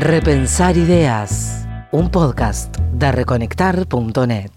Repensar Ideas, un podcast de reconectar.net.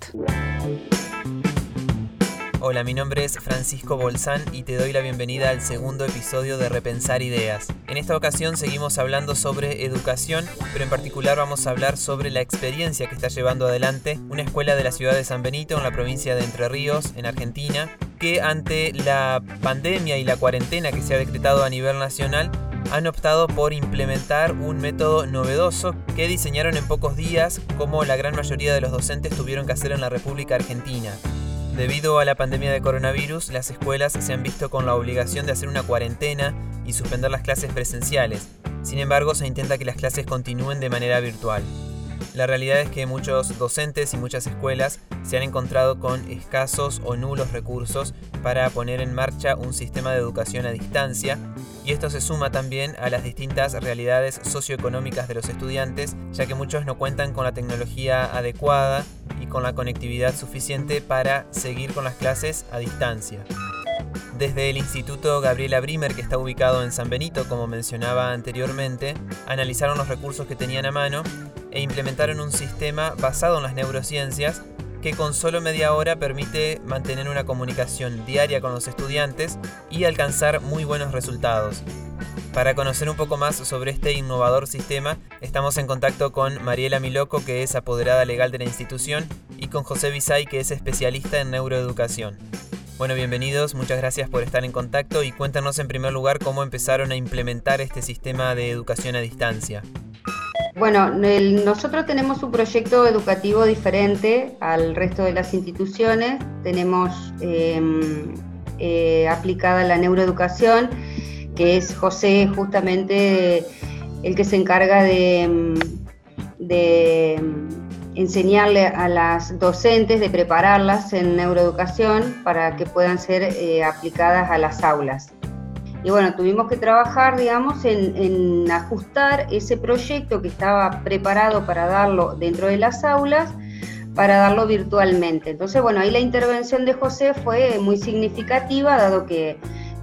Hola, mi nombre es Francisco Bolsán y te doy la bienvenida al segundo episodio de Repensar Ideas. En esta ocasión seguimos hablando sobre educación, pero en particular vamos a hablar sobre la experiencia que está llevando adelante una escuela de la ciudad de San Benito en la provincia de Entre Ríos, en Argentina, que ante la pandemia y la cuarentena que se ha decretado a nivel nacional, han optado por implementar un método novedoso que diseñaron en pocos días, como la gran mayoría de los docentes tuvieron que hacer en la República Argentina. Debido a la pandemia de coronavirus, las escuelas se han visto con la obligación de hacer una cuarentena y suspender las clases presenciales. Sin embargo, se intenta que las clases continúen de manera virtual. La realidad es que muchos docentes y muchas escuelas se han encontrado con escasos o nulos recursos para poner en marcha un sistema de educación a distancia y esto se suma también a las distintas realidades socioeconómicas de los estudiantes, ya que muchos no cuentan con la tecnología adecuada y con la conectividad suficiente para seguir con las clases a distancia. Desde el Instituto Gabriela Brimer, que está ubicado en San Benito, como mencionaba anteriormente, analizaron los recursos que tenían a mano e implementaron un sistema basado en las neurociencias que con solo media hora permite mantener una comunicación diaria con los estudiantes y alcanzar muy buenos resultados. Para conocer un poco más sobre este innovador sistema, estamos en contacto con Mariela Miloco, que es apoderada legal de la institución, y con José Bisay, que es especialista en neuroeducación. Bueno, bienvenidos, muchas gracias por estar en contacto y cuéntanos en primer lugar cómo empezaron a implementar este sistema de educación a distancia. Bueno, nosotros tenemos un proyecto educativo diferente al resto de las instituciones. Tenemos em, eh, aplicada la neuroeducación, que es José justamente el que se encarga de, em, em, enseñarle a las docentes, de prepararlas en neuroeducación para que puedan ser eh, aplicadas a las aulas. Y bueno, tuvimos que trabajar, digamos, en, ajustar ese proyecto que estaba preparado para darlo dentro de las aulas, para darlo virtualmente. Entonces, bueno, ahí la intervención de José fue muy significativa, dado que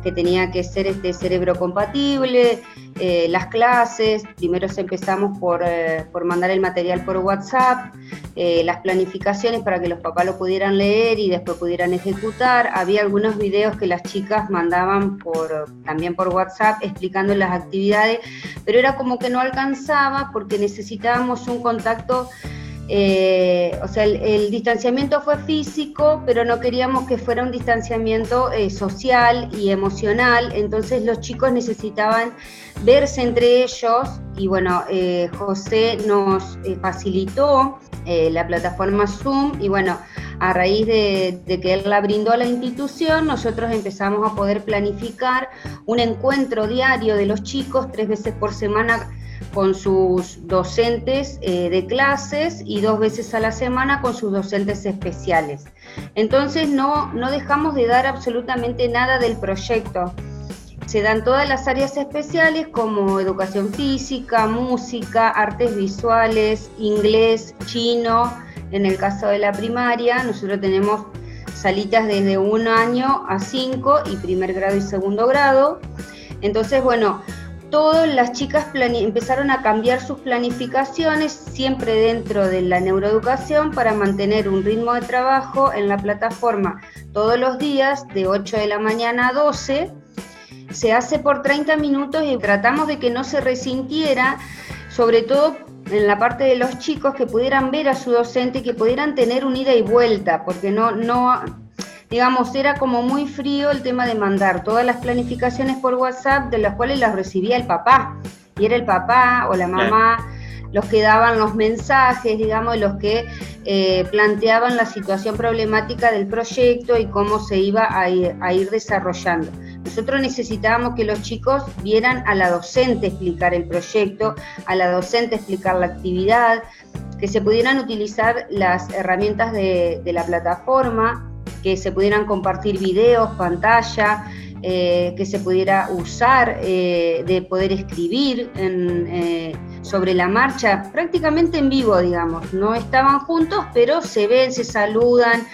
que tenía que ser este cerebro compatible, eh, las clases, primero empezamos por, eh, por, mandar el material por WhatsApp, eh, las planificaciones para que los papás lo pudieran leer y después pudieran ejecutar. Había algunos videos que las chicas mandaban por, también por WhatsApp explicando las actividades, pero era como que no alcanzaba porque necesitábamos un contacto eh, o sea, el, distanciamiento fue físico, pero no queríamos que fuera un distanciamiento eh, social y emocional, entonces los chicos necesitaban verse entre ellos y bueno, eh, José nos facilitó la plataforma Zoom y bueno, a raíz de, de, que él la brindó a la institución, nosotros empezamos a poder planificar un encuentro diario de los chicos tres veces por semana con sus docentes eh, de clases y dos veces a la semana con sus docentes especiales. Entonces no, no dejamos de dar absolutamente nada del proyecto. Se dan todas las áreas especiales como educación física, música, artes visuales, inglés, chino. En el caso de la primaria, nosotros tenemos salitas desde un año a cinco y primer grado y segundo grado. Entonces, bueno, todas las chicas empezaron a cambiar sus planificaciones siempre dentro de la neuroeducación para mantener un ritmo de trabajo en la plataforma todos los días de 8 de la mañana a 12. Se hace por 30 minutos y tratamos de que no se resintiera, sobre todo en la parte de los chicos que pudieran ver a su docente, que pudieran tener un ida y vuelta, porque no, no, digamos, era como muy frío el tema de mandar todas las planificaciones por WhatsApp, de las cuales las recibía el papá. Y era el papá o la mamá los que daban los mensajes, digamos, los que eh, planteaban la situación problemática del proyecto y cómo se iba a ir, desarrollando. Nosotros necesitábamos que los chicos vieran a la docente explicar el proyecto, a la docente explicar la actividad, que se pudieran utilizar las herramientas de la plataforma que se pudieran compartir videos, pantalla, eh, que se pudiera usar, eh, de poder escribir eh, sobre la marcha, prácticamente en vivo, digamos. No estaban juntos, pero se ven, se saludan,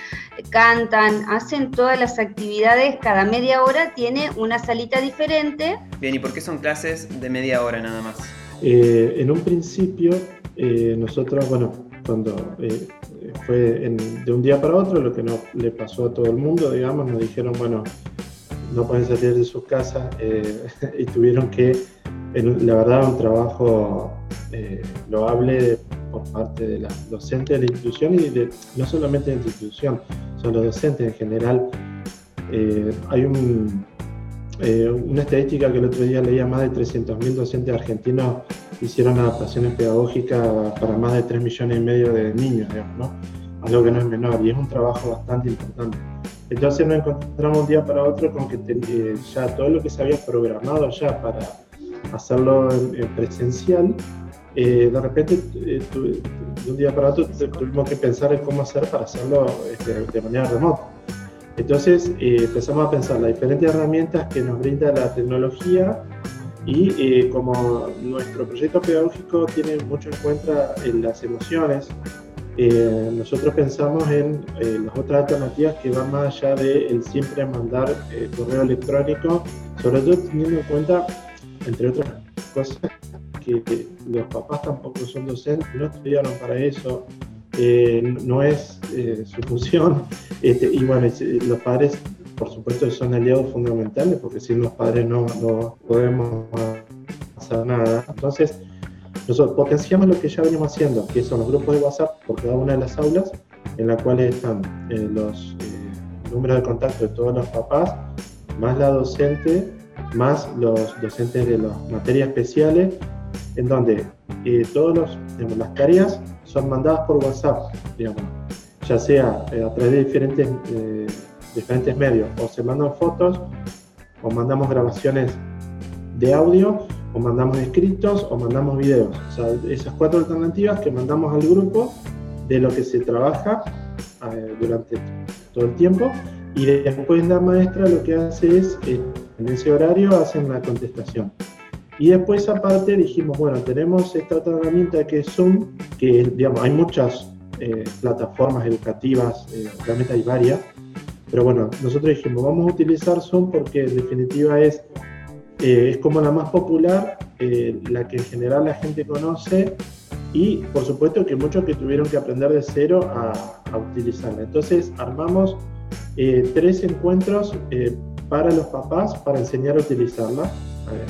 cantan, hacen todas las actividades, cada media hora tiene una salita diferente. Bien, ¿y por qué son clases de media hora nada más? Eh, en un principio, eh, nosotros, bueno, cuando eh, fue de un día para otro, lo que no le pasó a todo el mundo, digamos, nos dijeron, bueno, no pueden salir de sus casas y tuvieron que, la verdad, un trabajo loable por parte de los docentes de la institución y no solamente de la institución, son los docentes en general. hay un, eh, una estadística que el otro día leía, más de 300.000 docentes argentinos hicieron adaptaciones pedagógicas para más de 3 millones y medio de niños, digamos, ¿no? algo que no es menor y es un trabajo bastante importante. Entonces nos encontramos un día para otro con que eh, ya todo lo que se había programado ya para hacerlo en, presencial, eh, de repente de un día para otro tuvimos que pensar en cómo hacer para hacerlo este, de manera remota. Entonces eh, empezamos a pensar las diferentes herramientas que nos brinda la tecnología y eh, como nuestro proyecto pedagógico tiene mucho en cuenta en las emociones, eh, nosotros pensamos en las otras alternativas que van más allá de el siempre mandar correo electrónico, sobre todo teniendo en cuenta, entre otras cosas, que los papás tampoco son docentes, no estudiaron para eso, eh, no es eh, su función. Este, y bueno, los padres, por supuesto, son aliados fundamentales, porque sin los padres no, no podemos hacer nada. Entonces, nosotros potenciamos lo que ya venimos haciendo, que son los grupos de WhatsApp por cada una de las aulas, en las cuales están eh, los números de contacto de todos los papás, más la docente, más los docentes de las materias especiales, en donde todas las tareas son mandadas por WhatsApp, digamos, ya sea eh, a través de diferentes, eh, diferentes medios, o se mandan fotos, o mandamos grabaciones de audio, o mandamos escritos, o mandamos videos. O sea, esas cuatro alternativas que mandamos al grupo de lo que se trabaja eh, durante todo el tiempo, y después la maestra lo que hace es, en ese horario, hacen la contestación. Y después aparte dijimos, bueno, tenemos esta otra herramienta que es Zoom, que digamos, hay muchas eh, plataformas educativas, eh, realmente hay varias, pero bueno, nosotros dijimos, vamos a utilizar Zoom porque en definitiva es, eh, es como la más popular, la que en general la gente conoce y por supuesto que muchos que tuvieron que aprender de cero a, utilizarla. Entonces armamos tres encuentros para los papás para enseñar a utilizarla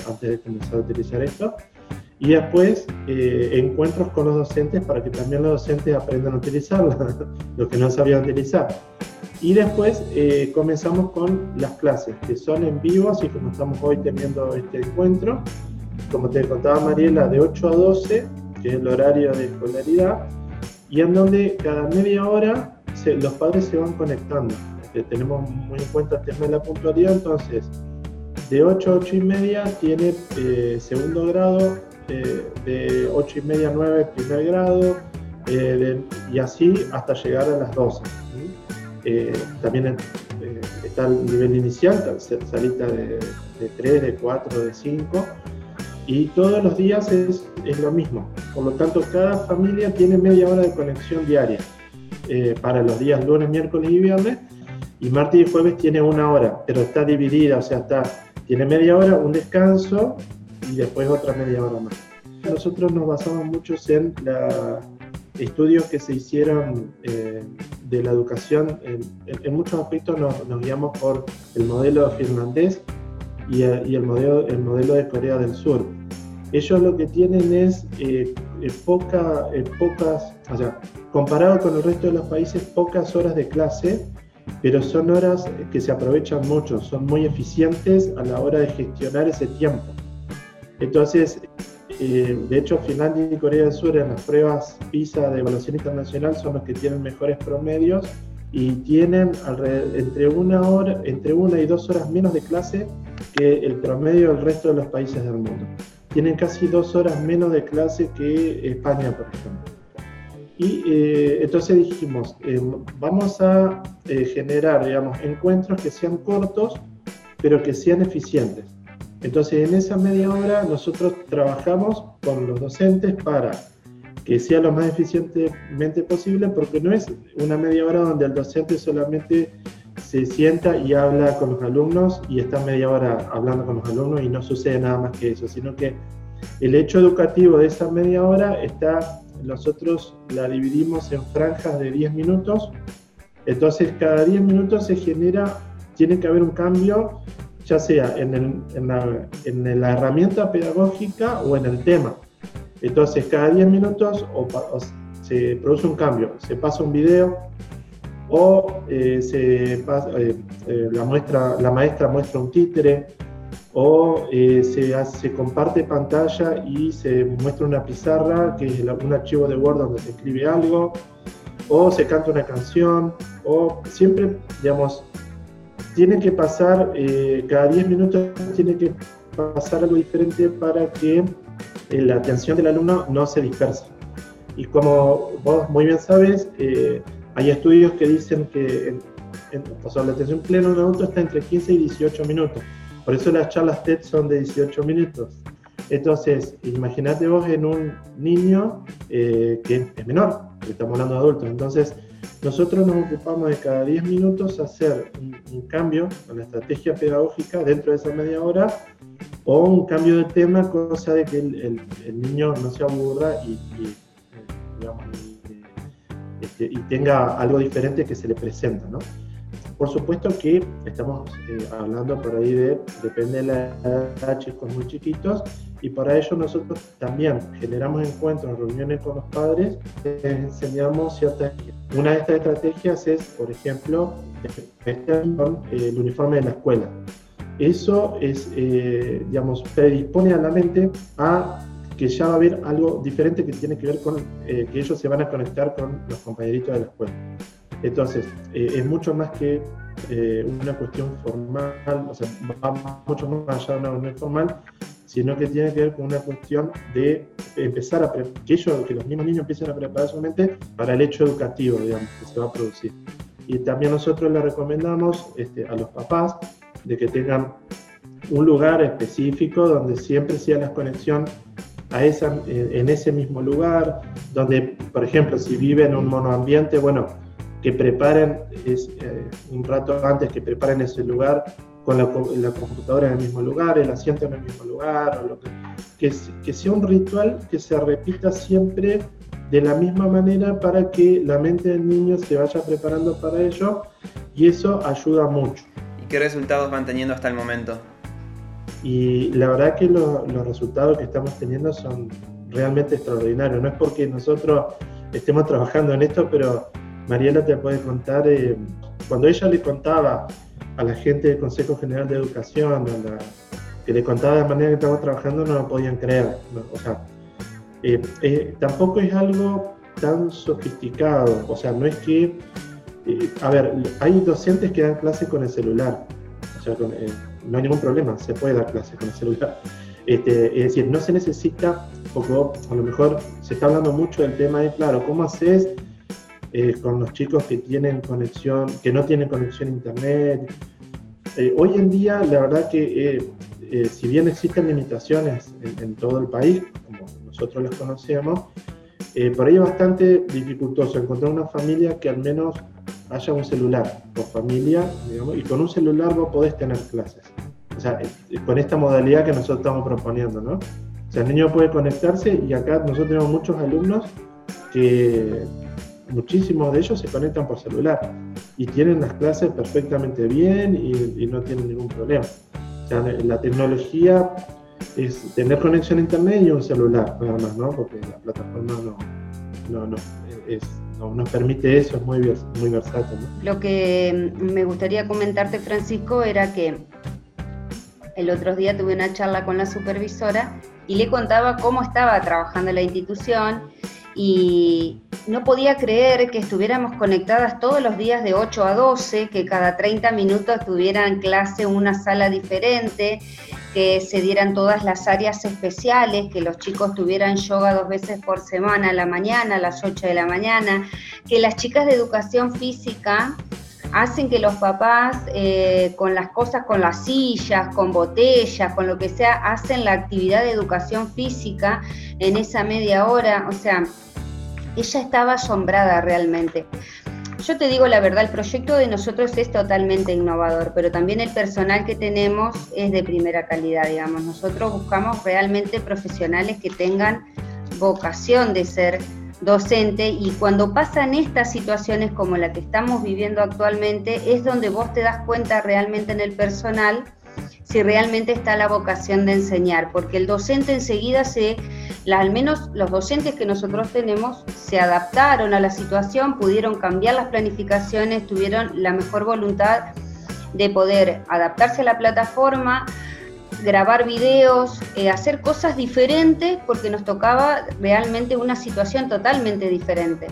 antes de comenzar a utilizar esto. Y después eh, encuentros con los docentes para que también los docentes aprendan a utilizarlo, lo que no sabían utilizar. Y después eh, comenzamos con las clases, que son en vivo, así como estamos hoy teniendo este encuentro. Como te contaba Mariela, de 8 a 12, que es el horario de escolaridad, y en donde cada media hora los padres se van conectando. Eh, tenemos muy en cuenta el tema de la puntualidad, entonces de 8 a 8 y media tiene eh, segundo grado, de 8 y media a 9 primer grado, y así hasta llegar a las 12. También está el nivel inicial, salita de, de, 3, de 4, de 5, y todos los días es, es, lo mismo. Por lo tanto, cada familia tiene media hora de conexión diaria para los días lunes, miércoles y viernes, y martes y jueves tiene una hora, pero está dividida, o sea, está tiene media hora, un descanso y después otra media hora más. Nosotros nos basamos mucho en los estudios que se hicieron eh, de la educación. En, muchos aspectos nos, guiamos por el modelo finlandés y, el, modelo, el modelo de Corea del Sur. Ellos lo que tienen es eh, eh, poca, pocas, o sea, comparado con el resto de los países, pocas horas de clase pero son horas que se aprovechan mucho, son muy eficientes a la hora de gestionar ese tiempo. Entonces, eh, de hecho, Finlandia y Corea del Sur en las pruebas PISA de evaluación internacional son los que tienen mejores promedios y tienen entre una hora, entre una y dos horas menos de clase que el promedio del resto de los países del mundo. Tienen casi dos horas menos de clase que España, por ejemplo. Y eh, entonces dijimos, eh, vamos a generar, digamos, encuentros que sean cortos, pero que sean eficientes. Entonces, en esa media hora nosotros trabajamos con los docentes para que sea lo más eficientemente posible, porque no es una media hora donde el docente solamente se sienta y habla con los alumnos y está media hora hablando con los alumnos y no sucede nada más que eso, sino que el hecho educativo de esa media hora está, nosotros la dividimos en franjas de 10 minutos, entonces cada 10 minutos se genera, tiene que haber un cambio, ya sea en, en, la, en la, herramienta pedagógica o en el tema. Entonces cada 10 minutos se produce un cambio, se pasa un video o eh, se eh, eh, la, muestra, la maestra muestra un títere o se, se, comparte pantalla y se muestra una pizarra que es un archivo de Word donde se escribe algo o se canta una canción o siempre, digamos, tiene que pasar, cada 10 minutos tiene que pasar algo diferente para que la atención del alumno no se disperse. Y como vos muy bien sabes, eh, hay estudios que dicen que la atención plena de un adulto está entre 15 y 18 minutos. Por eso las charlas TED son de 18 minutos. Entonces, imagínate vos en un niño eh, que es menor, estamos hablando de adultos. Entonces, nosotros nos ocupamos de cada 10 minutos hacer un, cambio en la estrategia pedagógica dentro de esa media hora o un cambio de tema, cosa de que el, niño no se aburra y este, y tenga algo diferente que se le presenta, ¿no? Por supuesto que estamos eh, hablando por ahí de, depende de la edad, chicos muy chiquitos, y para ello nosotros también generamos encuentros, reuniones con los padres, les enseñamos ciertas... Una de estas estrategias es, por ejemplo, el uniforme de la escuela. Eso es, eh, digamos, predispone a la mente a que ya va a haber algo diferente que tiene que ver con eh, que ellos se van a conectar con los compañeritos de la escuela. Entonces, eh, es mucho más que eh, una cuestión formal, o sea, va mucho más allá de una reunión formal, sino que tiene que ver con una cuestión de empezar a, que ellos, que los mismos niños empiecen a preparar su mente para el hecho educativo, digamos, que se va a producir. Y también nosotros le recomendamos este, a los papás de que tengan un lugar específico donde siempre sea la conexión a esa, en ese mismo lugar, donde, por ejemplo, si vive en un monoambiente, bueno, que preparen es, eh, un rato antes, que preparen ese lugar con la, computadora en el mismo lugar, el asiento en el mismo lugar, o lo que, que, que sea un ritual que se repita siempre de la misma manera para que la mente del niño se vaya preparando para ello y eso ayuda mucho. ¿Y qué resultados van teniendo hasta el momento? Y la verdad que los resultados que estamos teniendo son realmente extraordinarios. No es porque nosotros estemos trabajando en esto, pero Mariela te puede contar, eh, cuando ella le contaba a la gente del Consejo General de Educación, que le contaba de manera que estamos trabajando, no lo podían creer. O sea, eh, eh, tampoco es algo tan sofisticado. O sea, no es que, a ver, hay docentes que dan clases con el celular. O sea, no hay ningún problema, se puede dar clases con el celular. Este, es decir, no se necesita, poco, a lo mejor se está hablando mucho del tema de, claro, ¿cómo haces eh, con los chicos que tienen conexión, que no tienen conexión a internet? Eh, hoy en día, la verdad que eh, si bien existen limitaciones en, todo el país, como nosotros las conocemos, por ahí es bastante dificultoso encontrar una familia que al menos haya un celular por familia, digamos, y con un celular vos podés tener clases. O sea, eh, con esta modalidad que nosotros estamos proponiendo, ¿no? O sea, el niño puede conectarse y acá nosotros tenemos muchos alumnos que muchísimos de ellos se conectan por celular y tienen las clases perfectamente bien y, no tienen ningún problema. La tecnología es tener conexión a internet y un celular, nada más, ¿no? Porque la plataforma no, no, no nos permite eso, es muy, muy versátil. Lo que me gustaría comentarte, Francisco, era que el otro día tuve una charla con la supervisora y le contaba cómo estaba trabajando la institución y no podía creer que estuviéramos conectadas todos los días de 8 a 12, que cada 30 minutos tuvieran clase en una sala diferente, que se dieran todas las áreas especiales, que los chicos tuvieran yoga dos veces por semana, a la mañana, a las 8 de la mañana, que las chicas de educación física hacen que los papás eh, con las cosas, con las sillas, con botellas, con lo que sea, hacen la actividad de educación física en esa media hora. O sea, ella estaba asombrada realmente. yo te digo la verdad, el proyecto de nosotros es totalmente innovador, pero también el personal que tenemos es de primera calidad, digamos. Nosotros buscamos realmente profesionales que tengan vocación de ser docente y cuando pasan estas situaciones como la que estamos viviendo actualmente es donde vos te das cuenta realmente en el personal si realmente está la vocación de enseñar, porque el docente enseguida se, al menos los docentes que nosotros tenemos, se adaptaron a la situación, pudieron cambiar las planificaciones, tuvieron la mejor voluntad de poder adaptarse a la plataforma, grabar videos, eh, hacer cosas diferentes porque nos tocaba realmente una situación totalmente diferente.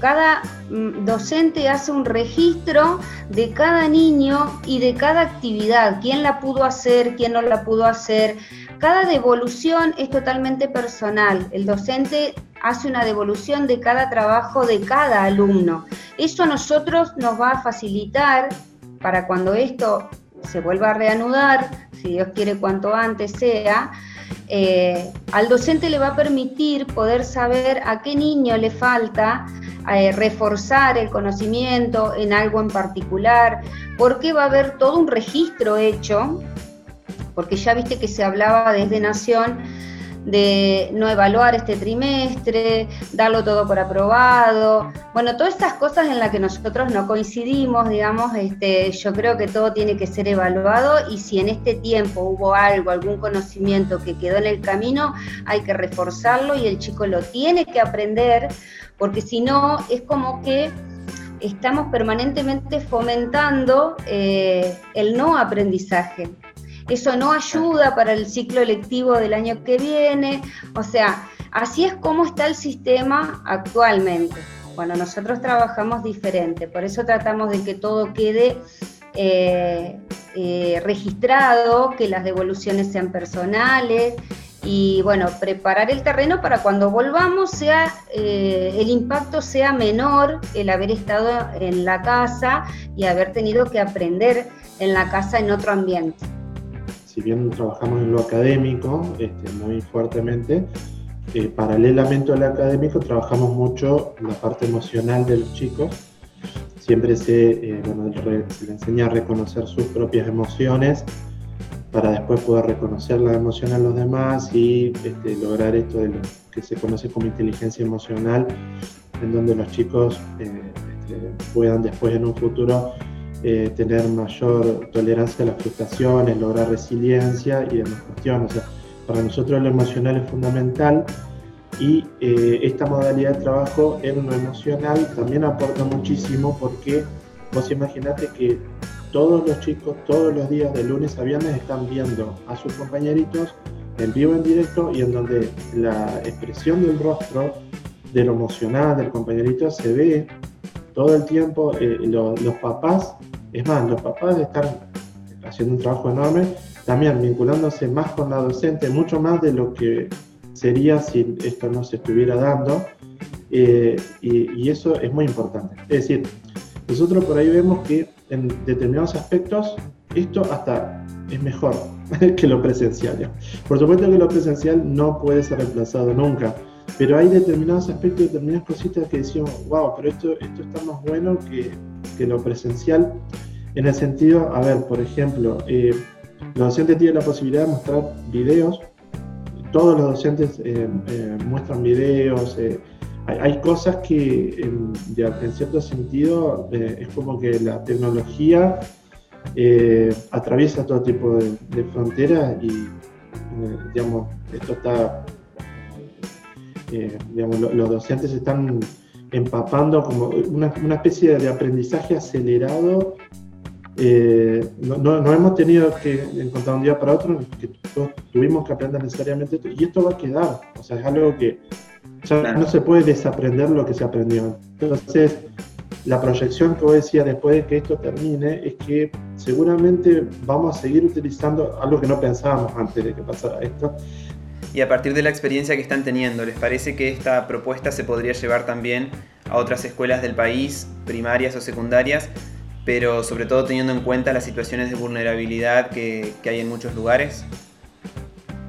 Cada mm, docente hace un registro de cada niño y de cada actividad, quién la pudo hacer, quién no la pudo hacer. Cada devolución es totalmente personal. El docente hace una devolución de cada trabajo de cada alumno. Eso a nosotros nos va a facilitar para cuando esto se vuelva a reanudar, si Dios quiere cuanto antes sea, eh, al docente le va a permitir poder saber a qué niño le falta eh, reforzar el conocimiento en algo en particular, porque va a haber todo un registro hecho, porque ya viste que se hablaba desde Nación de no evaluar este trimestre, darlo todo por aprobado. Bueno, todas estas cosas en las que nosotros no coincidimos, digamos, este, yo creo que todo tiene que ser evaluado y si en este tiempo hubo algo, algún conocimiento que quedó en el camino, hay que reforzarlo y el chico lo tiene que aprender, porque si no es como que estamos permanentemente fomentando eh, el no aprendizaje. Eso no ayuda para el ciclo lectivo del año que viene. O sea, así es como está el sistema actualmente. Bueno, nosotros trabajamos diferente, por eso tratamos de que todo quede eh, eh, registrado, que las devoluciones sean personales y bueno, preparar el terreno para cuando volvamos sea eh, el impacto sea menor el haber estado en la casa y haber tenido que aprender en la casa en otro ambiente si bien trabajamos en lo académico este, muy fuertemente, eh, paralelamente al académico trabajamos mucho la parte emocional de los chicos. Siempre se, eh, se le enseña a reconocer sus propias emociones para después poder reconocer la emoción a los demás y este, lograr esto de lo que se conoce como inteligencia emocional, en donde los chicos eh, este, puedan después en un futuro eh, tener mayor tolerancia a las frustraciones, lograr resiliencia y demás cuestiones. O sea, para nosotros lo emocional es fundamental y eh, esta modalidad de trabajo en lo emocional también aporta muchísimo porque vos imaginate que todos los chicos todos los días de lunes a viernes están viendo a sus compañeritos en vivo, en directo y en donde la expresión del rostro, de lo emocional del compañerito se ve todo el tiempo. Eh, los papás es más, los papás están haciendo un trabajo enorme, también vinculándose más con la docente, mucho más de lo que sería si esto no se estuviera dando, eh, y, eso es muy importante. Es decir, nosotros por ahí vemos que en determinados aspectos esto hasta es mejor que lo presencial. Por supuesto que lo presencial no puede ser reemplazado nunca, pero hay determinados aspectos, determinadas cositas que decimos, wow, pero esto, esto está más bueno que, que lo presencial, en el sentido, a ver, por ejemplo, eh, los docentes tienen la posibilidad de mostrar videos, todos los docentes eh, eh, muestran videos, hay, cosas que en, cierto sentido es como que la tecnología atraviesa todo tipo de, fronteras y, digamos, esto está, digamos, los docentes están empapando como una, una especie de aprendizaje acelerado. Eh, no, no, hemos tenido que encontrar un día para otro que todos tuvimos que aprender necesariamente esto, y esto va a quedar, o sea, es algo que ya no se puede desaprender lo que se aprendió. Entonces, la proyección que vos decías después de que esto termine es que seguramente vamos a seguir utilizando algo que no pensábamos antes de que pasara esto, y a partir de la experiencia que están teniendo, ¿les parece que esta propuesta se podría llevar también a otras escuelas del país, primarias o secundarias, pero sobre todo teniendo en cuenta las situaciones de vulnerabilidad que, hay en muchos lugares?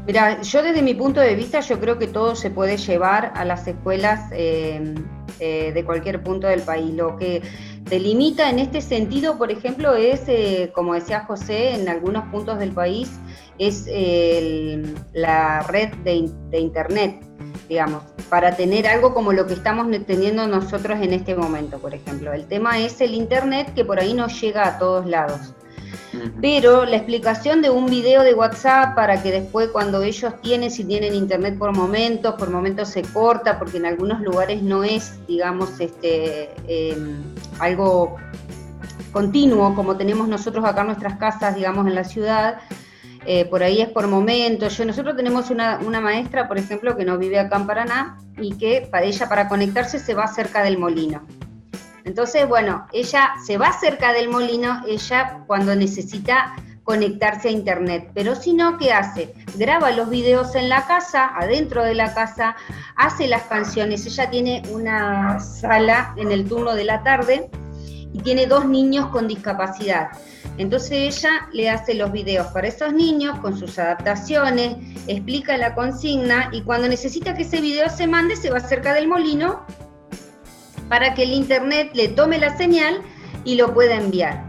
Mira, yo desde mi punto de vista yo creo que todo se puede llevar a las escuelas eh, eh, de cualquier punto del país. Lo que limita en este sentido, por ejemplo, es, eh, como decía José, en algunos puntos del país, es la red de, de, Internet, digamos, para tener algo como lo que estamos teniendo nosotros en este momento, por ejemplo. El tema es el Internet que por ahí no llega a todos lados. Pero la explicación de un video de WhatsApp para que después cuando ellos tienen, si tienen internet por momentos, por momentos se corta, porque en algunos lugares no es, digamos, este em, algo continuo como tenemos nosotros acá en nuestras casas, digamos, en la ciudad. Eh, por ahí es por momentos. Yo, nosotros tenemos una, una, maestra, por ejemplo, que no vive acá en Paraná y que para ella para conectarse se va cerca del molino. Entonces, bueno, ella se va cerca del molino, ella cuando necesita conectarse a internet. Pero si no, ¿qué hace? Graba los videos en la casa, adentro de la casa, hace las canciones. Ella tiene una sala en el turno de la tarde y tiene dos niños con discapacidad. Entonces ella le hace los videos para esos niños con sus adaptaciones, explica la consigna y cuando necesita que ese video se mande se va cerca del molino para que el Internet le tome la señal y lo pueda enviar.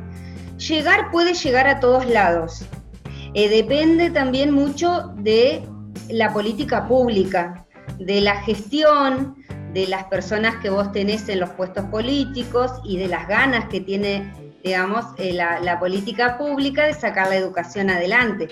Llegar puede llegar a todos lados. Eh, depende también mucho de la política pública, de la gestión, de las personas que vos tenés en los puestos políticos y de las ganas que tiene, digamos, eh, la, la política pública de sacar la educación adelante.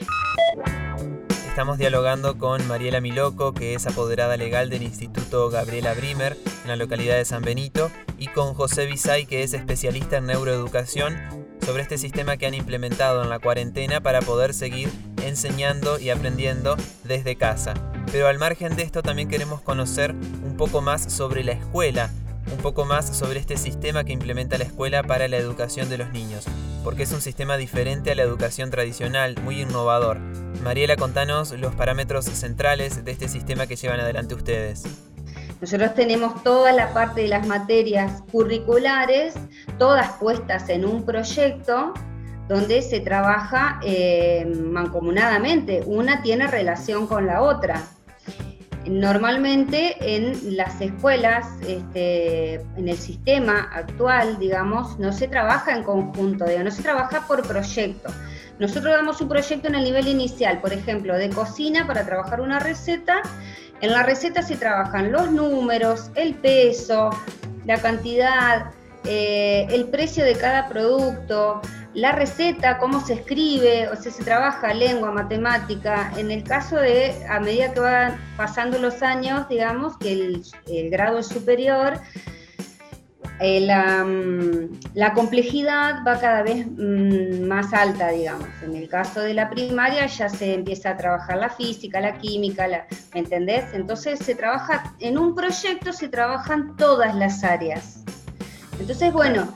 Estamos dialogando con Mariela Miloco, que es apoderada legal del Instituto Gabriela Brimer en la localidad de San Benito, y con José Bisay, que es especialista en neuroeducación, sobre este sistema que han implementado en la cuarentena para poder seguir enseñando y aprendiendo desde casa. Pero al margen de esto también queremos conocer un poco más sobre la escuela, un poco más sobre este sistema que implementa la escuela para la educación de los niños, porque es un sistema diferente a la educación tradicional, muy innovador. Mariela, contanos los parámetros centrales de este sistema que llevan adelante ustedes. Nosotros tenemos toda la parte de las materias curriculares, todas puestas en un proyecto donde se trabaja eh, mancomunadamente. Una tiene relación con la otra. Normalmente en las escuelas, este, en el sistema actual, digamos, no se trabaja en conjunto, no se trabaja por proyecto. Nosotros damos un proyecto en el nivel inicial, por ejemplo, de cocina para trabajar una receta. En la receta se trabajan los números, el peso, la cantidad, eh, el precio de cada producto, la receta, cómo se escribe, o sea, se trabaja lengua, matemática. En el caso de, a medida que van pasando los años, digamos, que el, grado es superior, eh, mm, la, complejidad va cada vez mm, más alta, digamos. En el caso de la primaria ya se empieza a trabajar la física, la química, la, ¿me entendés? Entonces se trabaja, en un proyecto se trabajan todas las áreas. Entonces, bueno,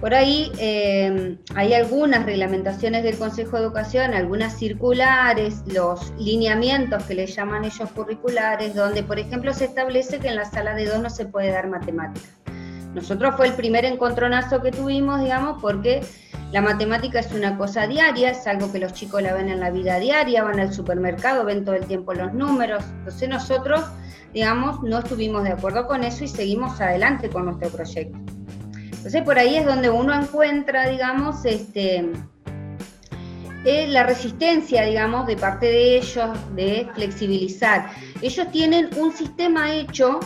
por ahí eh, hay algunas reglamentaciones del Consejo de Educación, algunas circulares, los lineamientos que le llaman ellos curriculares, donde por ejemplo se establece que en la sala de dos no se puede dar matemática. Nosotros fue el primer encontronazo que tuvimos, digamos, porque la matemática es una cosa diaria, es algo que los chicos la ven en la vida diaria, van al supermercado, ven todo el tiempo los números. Entonces nosotros, digamos, no estuvimos de acuerdo con eso y seguimos adelante con nuestro proyecto. Entonces por ahí es donde uno encuentra, digamos, este, eh, la resistencia, digamos, de parte de ellos de flexibilizar. Ellos tienen un sistema hecho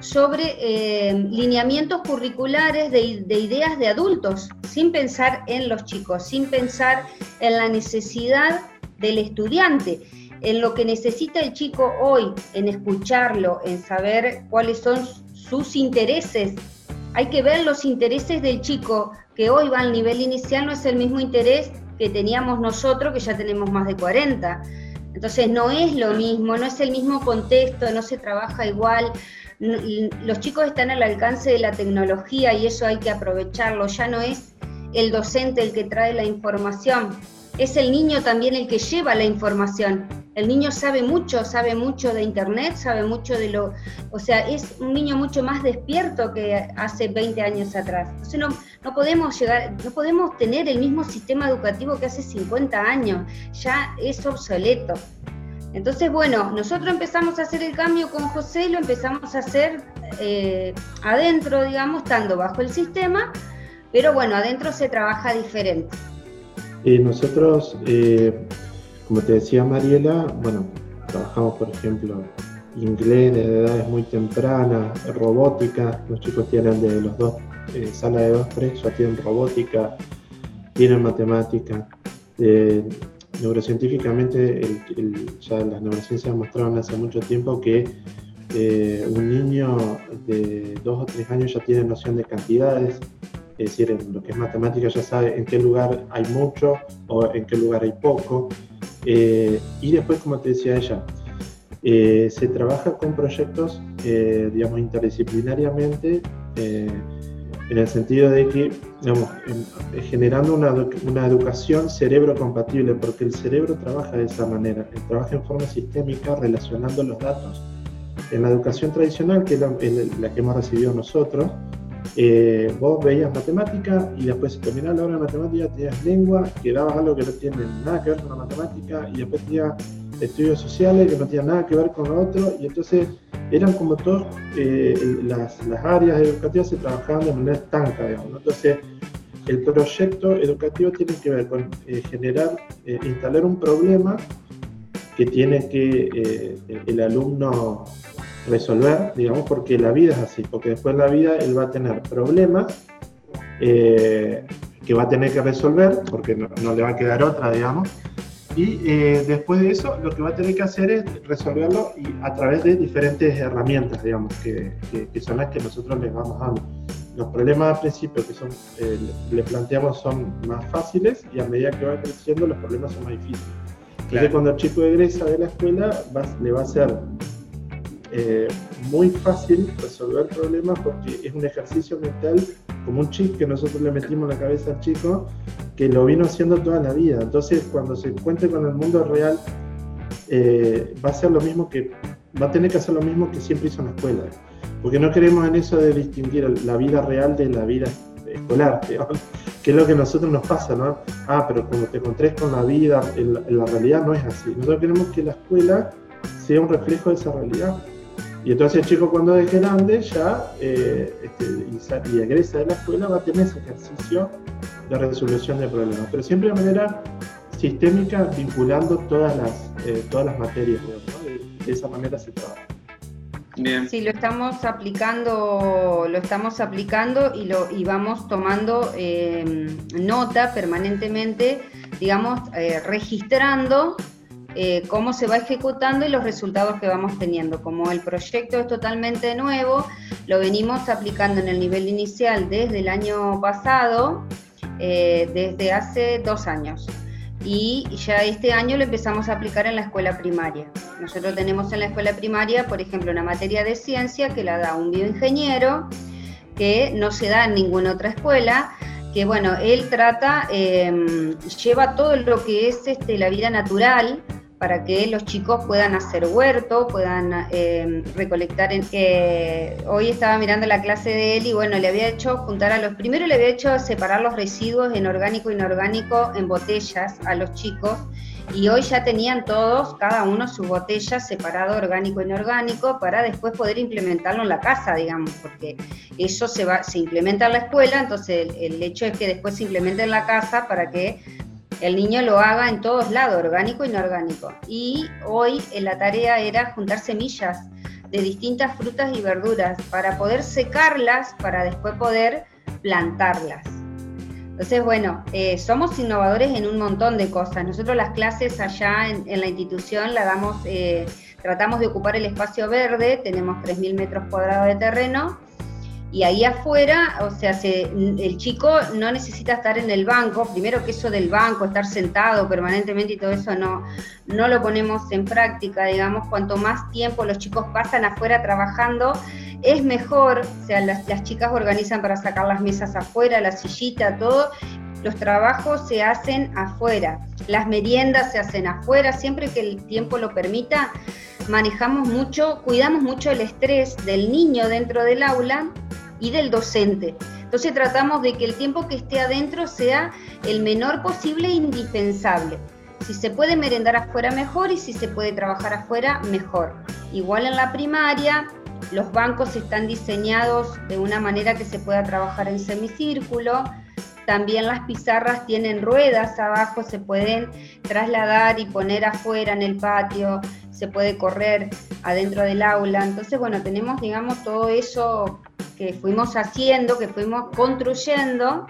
sobre eh, lineamientos curriculares de, de, ideas de adultos, sin pensar en los chicos, sin pensar en la necesidad del estudiante, en lo que necesita el chico hoy, en escucharlo, en saber cuáles son sus intereses hay que ver los intereses del chico que hoy va al nivel inicial, no es el mismo interés que teníamos nosotros, que ya tenemos más de 40. Entonces no es lo mismo, no es el mismo contexto, no se trabaja igual. Los chicos están al alcance de la tecnología y eso hay que aprovecharlo. Ya no es el docente el que trae la información, es el niño también el que lleva la información. El niño sabe mucho, sabe mucho de internet, sabe mucho de lo, o sea, es un niño mucho más despierto que hace 20 años atrás. Entonces no, no podemos llegar, no podemos tener el mismo sistema educativo que hace 50 años, ya es obsoleto. Entonces, bueno, nosotros empezamos a hacer el cambio con José, lo empezamos a hacer eh, adentro, digamos, estando bajo el sistema, pero bueno, adentro se trabaja diferente. Nosotros, eh, como te decía Mariela, bueno, trabajamos por ejemplo inglés desde edades muy tempranas, robótica, los chicos tienen de los dos, eh, sala de dos, tres, ya tienen robótica, tienen matemática. Eh, neurocientíficamente, ya las neurociencias mostraron hace mucho tiempo que eh, un niño de dos o tres años ya tiene noción de cantidades, es decir, en lo que es matemática ya sabe en qué lugar hay mucho o en qué lugar hay poco. y después, como te decía ella, eh, se trabaja con proyectos, eh, digamos, interdisciplinariamente, eh, en el sentido de que, digamos, generando una, una, educación cerebro compatible, porque el cerebro trabaja de esa manera, trabaja en forma sistémica relacionando los datos. En la educación tradicional, que es la, que hemos recibido nosotros, vos veías matemática y después terminaba la hora de matemática, tenías lengua, quedabas algo que no tiene nada que ver con la matemática y después tenías estudios sociales que no tenían nada que ver con lo otro, y entonces eran como todas eh, las, áreas educativas se trabajaban de manera estanca, digamos. Entonces, el proyecto educativo tiene que ver con eh, generar, eh, instalar un problema que tiene que el alumno resolver, digamos, porque la vida es así, porque después la vida él va a tener problemas que va a tener que resolver, porque no le va a quedar otra, digamos, y eh, después de eso, lo que va a tener que hacer es resolverlo y a través de diferentes herramientas, digamos, que, que, son las que nosotros les vamos dando. Los problemas al principio que son, eh, le planteamos son más fáciles y a medida que va creciendo los problemas son más difíciles. Entonces cuando el chico egresa de la escuela le va a ser eh, muy fácil resolver problemas porque es un ejercicio mental como un chip que nosotros le metimos en la cabeza al chico que lo vino haciendo toda la vida. Entonces, cuando se encuentre con el mundo real, eh, va a ser lo mismo que, va a tener que hacer lo mismo que siempre hizo en la escuela. Porque no queremos en eso de distinguir la vida real de la vida escolar, que es lo que a nosotros nos pasa, ¿no? Ah, pero cuando te encontrés con la vida, en la realidad no es así. Nosotros queremos que la escuela sea un reflejo de esa realidad. Y entonces el chico cuando es grande ya eh, este, y, egresa de la escuela va a tener ese ejercicio de resolución de problemas, pero siempre de manera sistémica vinculando todas las, eh, todas las materias, de, esa manera se trabaja. Bien. Sí, lo estamos aplicando, lo estamos aplicando y lo y vamos tomando eh, nota permanentemente, digamos, registrando eh, cómo se va ejecutando y los resultados que vamos teniendo. Como el proyecto es totalmente nuevo, lo venimos aplicando en el nivel inicial desde el año pasado, eh, desde hace dos años. Y ya este año lo empezamos a aplicar en la escuela primaria. Nosotros tenemos en la escuela primaria, por ejemplo, una materia de ciencia que la da un bioingeniero, que no se da en ninguna otra escuela, que bueno, él trata, em, lleva todo lo que es este, la vida natural, para que los chicos puedan hacer huerto, puedan eh, recolectar. Eh, hoy estaba mirando la clase de él y bueno, le había hecho juntar a los, primero le había hecho separar los residuos en orgánico e inorgánico en botellas a los chicos y hoy ya tenían todos, cada uno su botella separado orgánico e inorgánico para después poder implementarlo en la casa, digamos, porque eso se, va, se implementa en la escuela, entonces el, el hecho es que después se implemente en la casa para que el niño lo haga en todos lados, orgánico y no orgánico. Y hoy eh, la tarea era juntar semillas de distintas frutas y verduras para poder secarlas para después poder plantarlas. Entonces, bueno, eh, somos innovadores en un montón de cosas. Nosotros las clases allá en, la institución la damos, eh, tratamos de ocupar el espacio verde, tenemos 3.000 metros cuadrados de terreno y ahí afuera, o sea, el chico no necesita estar en el banco, primero que eso del banco, estar sentado permanentemente y todo eso no, no lo ponemos en práctica, digamos, cuanto más tiempo los chicos pasan afuera trabajando, es mejor, o sea, las, las chicas organizan para sacar las mesas afuera, la sillita, todo, los trabajos se hacen afuera, las meriendas se hacen afuera, siempre que el tiempo lo permita, manejamos mucho, cuidamos mucho el estrés del niño dentro del aula y del docente. Entonces tratamos de que el tiempo que esté adentro sea el menor posible e indispensable. Si se puede merendar afuera mejor y si se puede trabajar afuera mejor. Igual en la primaria, los bancos están diseñados de una manera que se pueda trabajar en semicírculo. También las pizarras tienen ruedas abajo, se pueden trasladar y poner afuera en el patio, se puede correr adentro del aula. Entonces, bueno, tenemos, digamos, todo eso que fuimos haciendo, que fuimos construyendo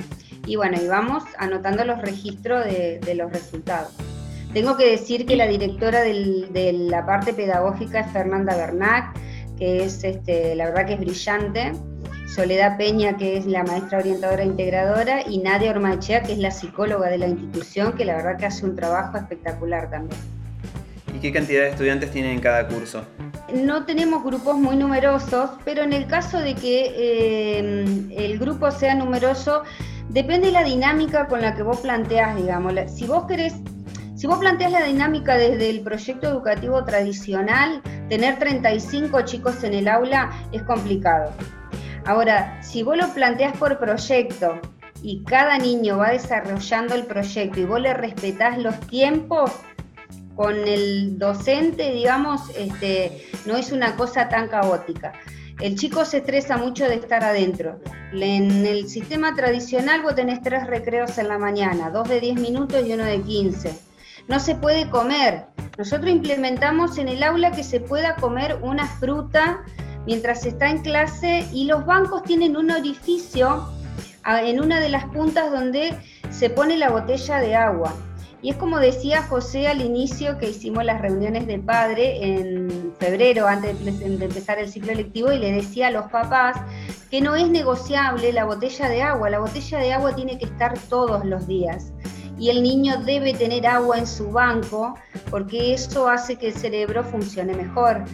y bueno, y vamos anotando los registros de, los resultados. Tengo que decir que la directora de la parte pedagógica es Fernanda Bernac, que es, este, la verdad que es brillante, Soledad Peña, que es la maestra orientadora integradora, y Nadia Ormachea, que es la psicóloga de la institución, que la verdad que hace un trabajo espectacular también. ¿Y qué cantidad de estudiantes tienen en cada curso? No tenemos grupos muy numerosos, pero en el caso de que eh, el grupo sea numeroso, depende de la dinámica con la que vos planteás, digamos. Si vos querés, si vos planteás la dinámica desde el proyecto educativo tradicional, tener 35 chicos en el aula es complicado. Ahora, si vos lo planteás por proyecto y cada niño va desarrollando el proyecto y vos le respetás los tiempos, con el docente, digamos, este, no es una cosa tan caótica. El chico se estresa mucho de estar adentro. En el sistema tradicional vos tenés tres recreos en la mañana, dos de 10 minutos y uno de 15. No se puede comer. Nosotros implementamos en el aula que se pueda comer una fruta mientras está en clase y los bancos tienen un orificio en una de las puntas donde se pone la botella de agua. Y es como decía José al inicio que hicimos las reuniones de padre en febrero, antes de empezar el ciclo lectivo, y le decía a los papás que no es negociable la botella de agua. La botella de agua tiene que estar todos los días. Y el niño debe tener agua en su banco porque eso hace que el cerebro funcione mejor.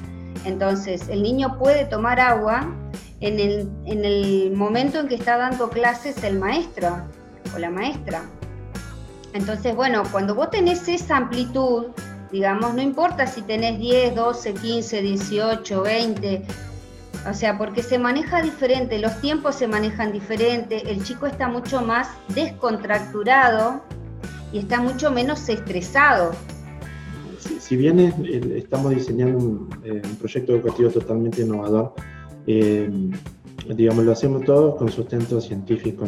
Entonces, el niño puede tomar agua en el, en el momento en que está dando clases el maestro o la maestra. Entonces, bueno, cuando vos tenés esa amplitud, digamos, no importa si tenés 10, 12, 15, 18, 20, o sea, porque se maneja diferente, los tiempos se manejan diferente, el chico está mucho más descontracturado y está mucho menos estresado. Si, bien estamos diseñando eh, un, proyecto educativo totalmente innovador, eh, digamos, lo hacemos todo con sustento científico,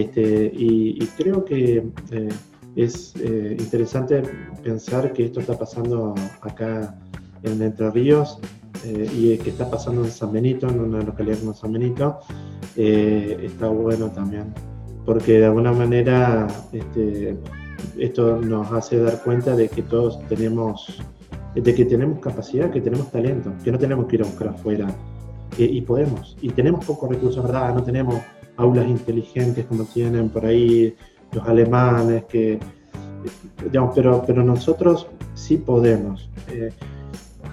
este, y, creo que eh, es eh, interesante pensar que esto está pasando acá en Entre Ríos eh, y que está pasando en San Benito, en una localidad como San Benito, está bueno también, porque de alguna manera este, esto nos hace dar cuenta de que todos tenemos, de que tenemos capacidad, que tenemos talento, que no tenemos que ir a buscar afuera. y podemos, y tenemos pocos recursos, ¿verdad? No tenemos aulas inteligentes como tienen por ahí los alemanes, que, digamos, pero, pero nosotros sí podemos. Eh,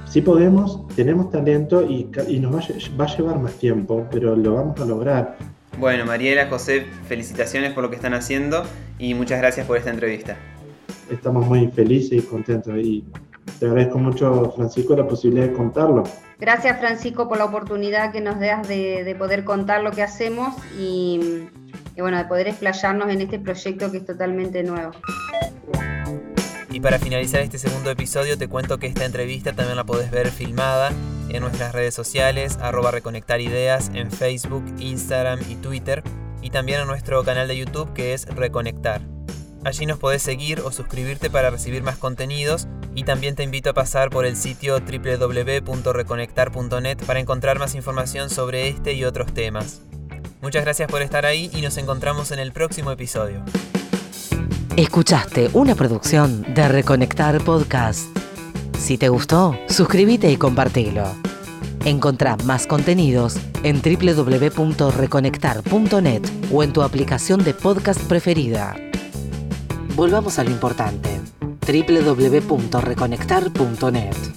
sí podemos, tenemos talento y, y nos va va a, llevar más tiempo, pero lo vamos a lograr. Bueno, Mariela, José, felicitaciones por lo que están haciendo y muchas gracias por esta entrevista. Estamos muy felices y contentos y te agradezco mucho, Francisco, la posibilidad de contarlo. Gracias, Francisco, por la oportunidad que nos das de, poder contar lo que hacemos y, bueno, de poder explayarnos en este proyecto que es totalmente nuevo. Y para finalizar este segundo episodio te cuento que esta entrevista también la podés ver filmada en nuestras redes sociales, arroba reconectar ideas en Facebook, Instagram y Twitter, y también en nuestro canal de YouTube que es Reconectar. Allí nos podés seguir o suscribirte para recibir más contenidos y también te invito a pasar por el sitio www.reconectar.net para encontrar más información sobre este y otros temas. Muchas gracias por estar ahí y nos encontramos en el próximo episodio. Escuchaste una producción de Reconectar Podcast. Si te gustó, suscríbete y compartilo. Encontrá más contenidos en www.reconectar.net o en tu aplicación de podcast preferida. Volvamos a lo importante www.reconectar.net.